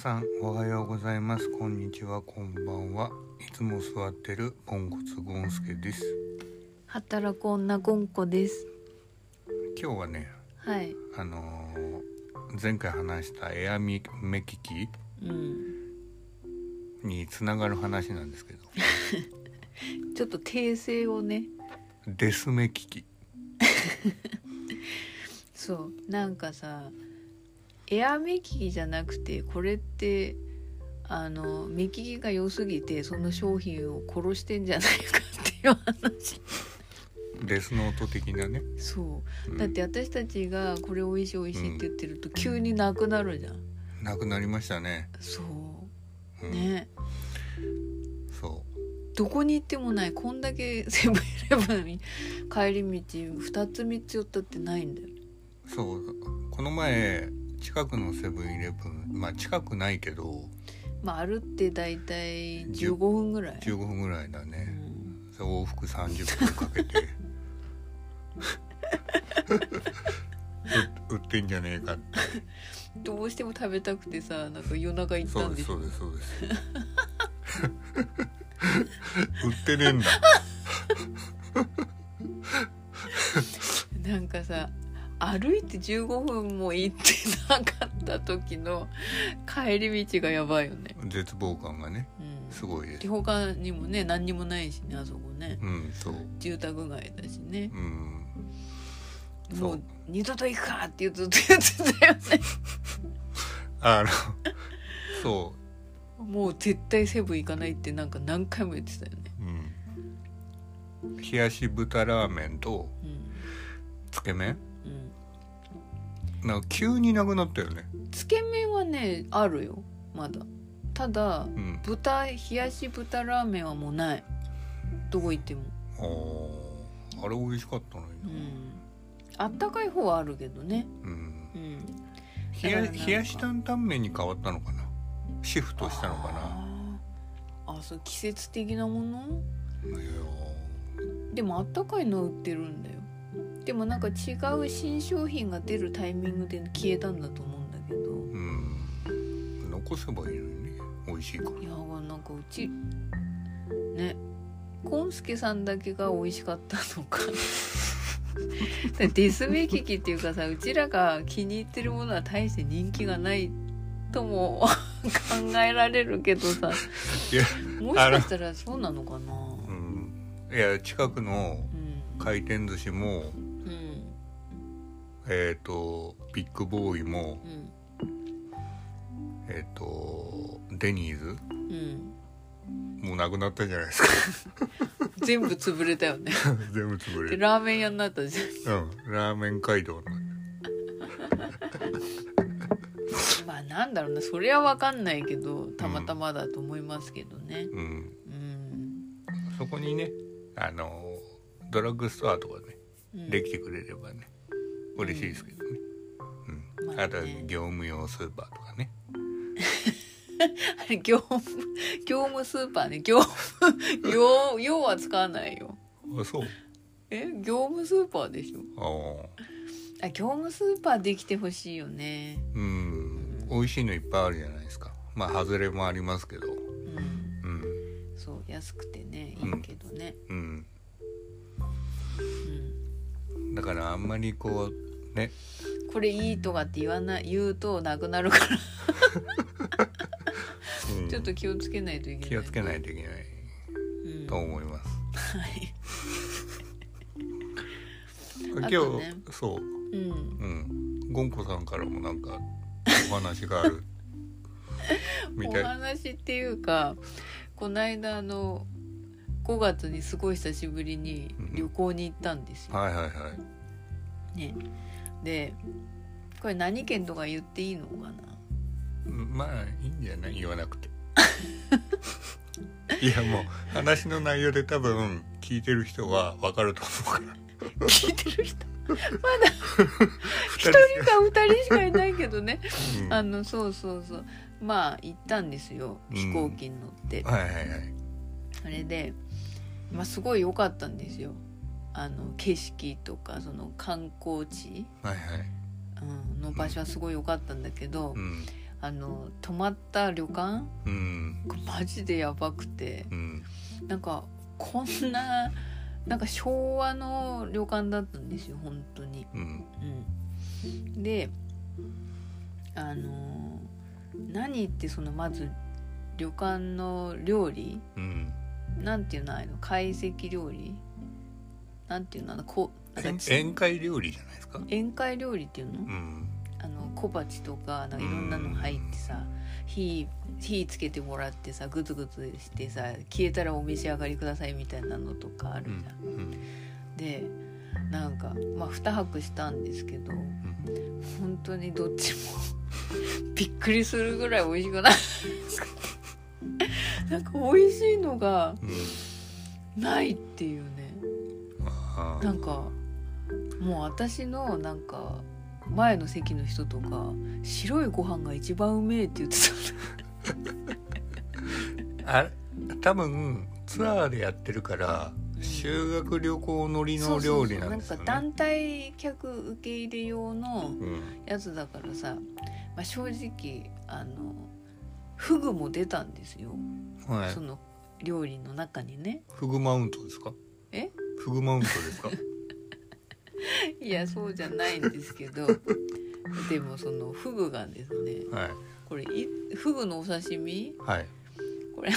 さんおはようございます。こんにちは。こんばんは。いつも座ってるポンコツゴンスケです。働く女ゴンコです。今日はねはい。あのー前回話したエアミ目利きうん。につながる話なんですけど。ちょっと訂正をね。デス目利きそう。なんかさエア目利きじゃなくてこれってあの目利きが良すぎてその商品を殺してんじゃないかっていう話。デスノート的なね、そう。うん。だって私たちがこれ美味しい美味しいって言ってると急になくなるじゃん、なくなりましたね、そう。うん、ね。そどこに行ってもないこんだけセブンイレブンに帰り道2つ3つ寄ったってないんだようそう。この前近くのセブンイレブンまあ近くないけどまあ歩って大体15分ぐらい、15分ぐらいだうね、ん。往復30分かけて。う 売ってんじゃねえかって。どうしても食べたくてさなんか夜中行っそたんですうですそうですそうです。売ってねえんだ。なんかさ歩いて15分も行ってなかった時の帰り道がやばいよね、絶望感がねうん、すごいです。で他にもね何にもないしねあそこね。うんそう。住宅街だしね。うん。もう二度と行くかってずっと言ってたよね。あのそもう絶対セブン行かないってなんか何回も言ってたよね。う、うん、冷やし豚ラーメンとうん。つけ麺うんなんか急になくなったよね。つけ麺はねあるよ。まだ。ただうん。豚冷やし豚ラーメンはもうない。どこ行っても。あー。あれ美味しかったのにな、うん。あったかい方はあるけどね。うん、うん。冷や冷やし担々麺に変わったのかな。シフトしたのかな。あそう季節的なもの？いやでもあったかいの売ってるんだよでもなんか違う新商品が出るタイミングで消えたんだと思うんだけど。うん。残せばいいのにね。美味しいから。いやなんかうちねコンスケさんだけが美味しかったのか。デス目利きっていうかさうちらが気に入ってるものは大して人気がないとも考えられるけどさ。いやもしかしたらそうなのかな。うん。いや近くのうん。回転寿司もうんえっ、とビッグボーイもうん。えっ、とデニーズうん。もうなくなったじゃないですか。全部潰れたよね。全部潰れる。でラーメン屋になったじゃん。うん。ラーメン街道の。まあなんだろうなそれは分かんないけどたまたまだと思いますけどね。うん。うん。そこにねあのドラッグストアとかねうん。できてくれればね嬉しいですけどね、うん。まあね。あとは業務用スーパーとかね。あ れ業務業務スーパーね。業務 用用は使わないよ。あそう。え？業務スーパーでしょ？ああ。あ業務スーパーできてほしいよね。うん。美味しいのいっぱいあるじゃないですか。まあ外れもありますけど。うん。うん。そう安くてねいいけどね。うん。うんだからあんまりこうね、これいいとかって言わない言うとなくなるから。うん。ちょっと気をつけないといけない。気をつけないといけないうんと思います、はい。今日、あとね。そう。うん。うん。ゴンコさんからもなんかお話がある。みおたい。話っていうかこの間あの5月にすごい久しぶりに旅行に行ったんですよ、はいはいはい。ね。でこれ何県とか言っていいのかな？うんまあいいんじゃない？言わなくて。いやもう話の内容で多分聞いてる人は分かると思うから。聞いてる人？二一人か二人しかいないけどね。うん。あのそうそうそう。まあ行ったんですよ。うん飛行機に乗って、はいはいはい。あれで、まあ、すごい良かったんですよ。あの景色とかその観光地、はいはい。うん、の場所はすごい良かったんだけど、うん。あの泊まった旅館うん。マジでやばくてうん。なんかこんななんか昭和の旅館だったんですよ本当に。うん。うん、であの何ってそのまず旅館の料理うんなんていうのあの懐石料理？なんていうのあのこ宴会料理じゃないですか？宴会料理っていうの？うん。あの小鉢とかなん。かいろんなの入ってさ火火つけてもらってさグツグツしてさ消えたらお召し上がりくださいみたいなのとかあるうんじゃん。でなんかまあ2泊したんですけど本当にどっちも びっくりするぐらい美味しくないなんか美味しいのがうん。うんないっていうね。あー。なんかもう私のなんか前の席の人とか白いご飯が一番うめえって言ってあ多分ツアーでやってるから修学旅行乗りたの料理なんですよね。なんか団体客受け入れ用のうん。やつだからさ、まあ、正直あのフグも出たんですよ、はい。その料理の中にね。フグマウントですか？え？フグマウントですか？いやそうじゃないんですけど。でもそのフグがですねはい。これいフグのお刺身？はい。これ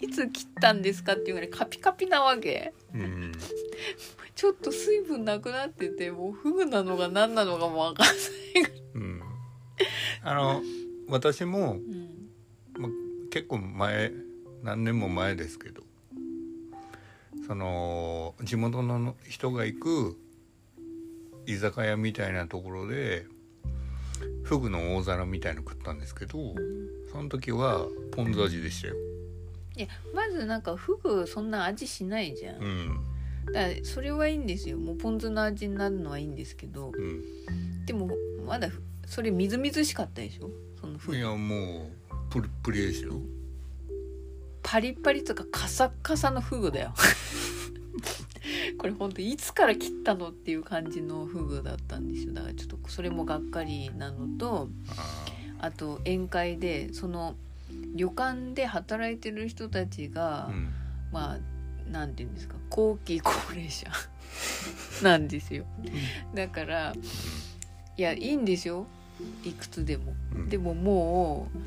いつ切ったんですかっていうぐらいカピカピなわけ。うん。ちょっと水分なくなっててもうフグなのか何なのかも分かんない、うん。あの私もうん、結構前何年も前ですけどその地元の人が行く居酒屋みたいなところでフグの大皿みたいの食ったんですけどその時はポン酢味でしたよ。いやまずなんかフグそんな味しないじゃん。うん。だからそれはいいんですよ。もうポン酢の味になるのはいいんですけど。うん、でもまだそれみずみずしかったでしょ？そのフグ。いやもうプリップリですよ。パリッパリとかカサッカサのフグだよ。これほんといつから切ったのっていう感じのフグだったんですよ。だからちょっとそれもがっかりなのとああと宴会でその旅館で働いてる人たちが、ーうん。まあなんて言うんですか後期高齢者 なんですよ。だからいやいいんですよ。いくつでも。うん。でももう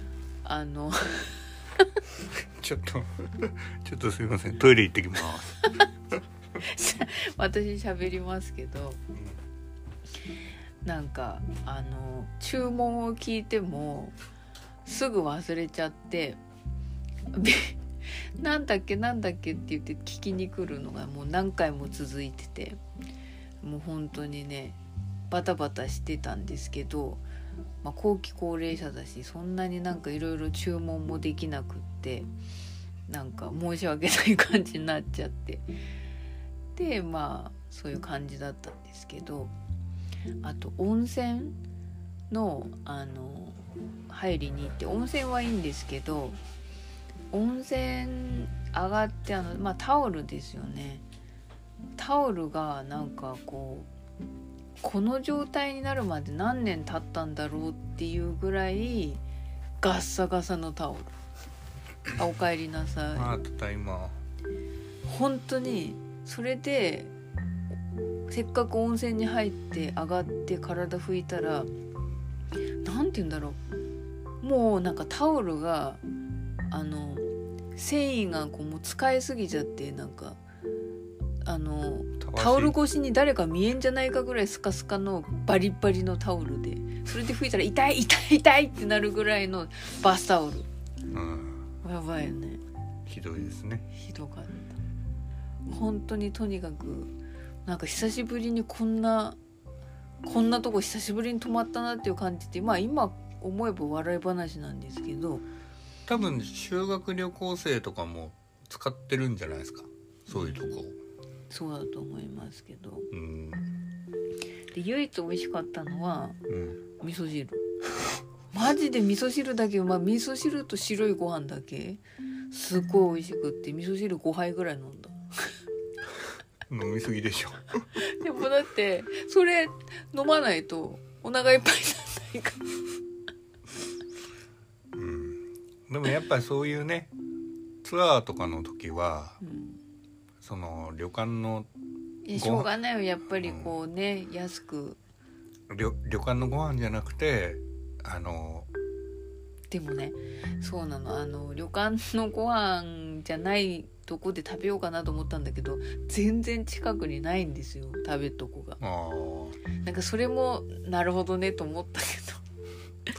あの ちょっと ちょっとすいませんトイレ行ってきます。私喋りますけどなんかあの注文を聞いてもすぐ忘れちゃってでなんだっけなんだっけって言って聞きに来るのがもう何回も続いててもう本当にねバタバタしてたんですけど、まあ、後期高齢者だしそんなになんかいろいろ注文もできなくってなんか申し訳ない感じになっちゃって。でまあそういう感じだったんですけどあと温泉のあの入りに行って温泉はいいんですけど温泉上がってあの、まあ、タオルですよね。タオルがなんかこうこの状態になるまで何年経ったんだろうっていうぐらいガッサガサのタオル。あおかえりなさい。あ。本当にそれでせっかく温泉に入って上がって体拭いたら何て言うんだろう。もうなんかタオルがあの繊維がこうもう使いすぎちゃってなんかあのタオル越しに誰か見えんじゃないかぐらいスカスカのバリッバリのタオルでそれで拭いたら痛い痛い痛いってなるぐらいのバスタオル。うん、やばいよね。ひどいですね。ひどかった。本当にとにかくなんか久しぶりにこんなこんなとこ久しぶりに泊まったなっていう感じでまあ今思えば笑い話なんですけど。多分修学旅行生とかも使ってるんじゃないですか。そういうとこそうだと思いますけど。うん。で唯一美味しかったのはうん。味噌汁。マジで味噌汁だけまあ味噌汁と白いご飯だけすっごい美味しくって味噌汁5杯ぐらい飲んだ。飲みすぎでしょ。でもだってそれ飲まないとお腹いっぱいにならないから。でもやっぱりそういうねツアーとかの時はうんその旅館のしょうがないよやっぱりこうね安く。旅旅館のご飯じゃなくてあのでもねそうなの。あの旅館のご飯じゃないとこで食べようかなと思ったんだけど全然近くにないんですよ食べとこが。なんかそれもなるほどねと思ったけど。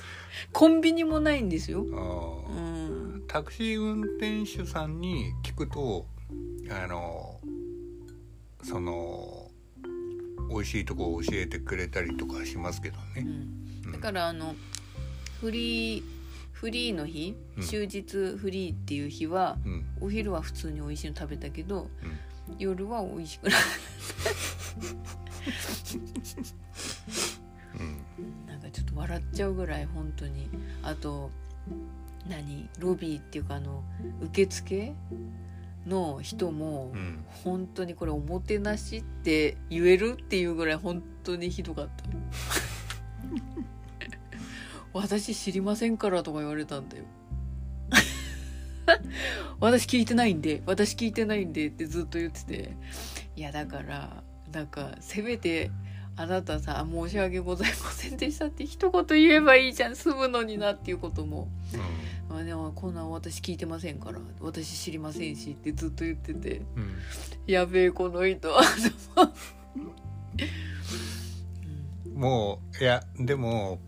コンビニもないんですよ。あうーん。タクシー運転手さんに聞くとあのその美味しいとこを教えてくれたりとかしますけどね。うん。うん。だからあのフリーフリーの日うん。終日フリーっていう日は、うん。お昼は普通に美味しいの食べたけど、うん。夜は美味しくない うん。なんかちょっと笑っちゃうぐらい本当に。あと何？ロビーっていうかあの受付？の人もうん。本当にこれおもてなしって言えるっていうぐらい本当にひどかった。私知りませんからとか言われたんだよ。私聞いてないんで私聞いてないんでってずっと言ってて。いやだからなんかせめてあなたさ申し訳ございませんでしたって一言言えばいいじゃん。済むのになっていうことも。うあでもこんなん私聞いてませんから私知りませんしってずっと言っててんうん。やべえこの人。う んもういやでも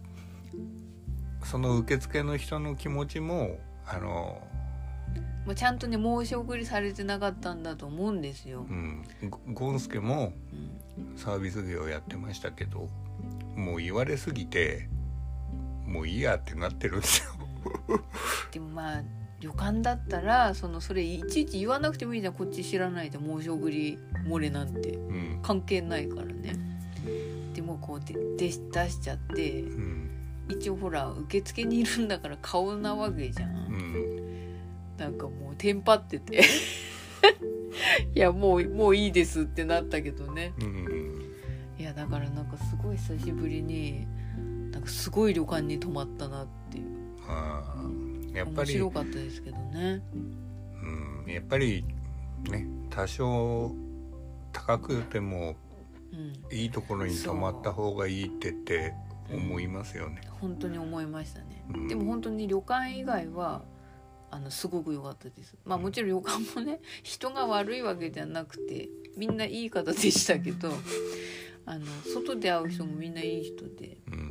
その受付の人の気持ちもあの、もうちゃんとね申し送りされてなかったんだと思うんですよ。う、ん、ゴゴンスケもうん。サービス業やってましたけどもう言われすぎてもういいやってなってるんですよ。でもまあ旅館だったらそのそれいちいち言わなくてもいいじゃん。こっち知らないで申し送り漏れなんて。うん。関係ないからね。でもこうでで出しちゃってうん。一応ほら受付にいるんだから顔なわけじゃん、うん。なんかもうテンパってて。いやもうもういいですってなったけどね。うん。いやだからなんかすごい久しぶりになんかすごい旅館に泊まったなっていうやっぱ面り、白かったですけどね。うん、やっぱりね多少高くてもうん。いいところに泊まった方がいいってって思いますよね。本当に思いましたね、うん。でも本当に旅館以外はあのすごく良かったです。まあもちろん旅館もね人が悪いわけじゃなくてみんないい方でしたけどあの外で会う人もみんないい人で、うんうん、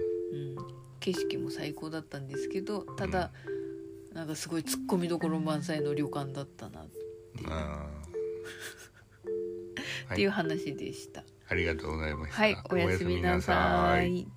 景色も最高だったんですけどただ、なんかすごいツッコミどころ満載の旅館だったなっあー ていう話でした。ありがとうございました。はい、おやすみなさい。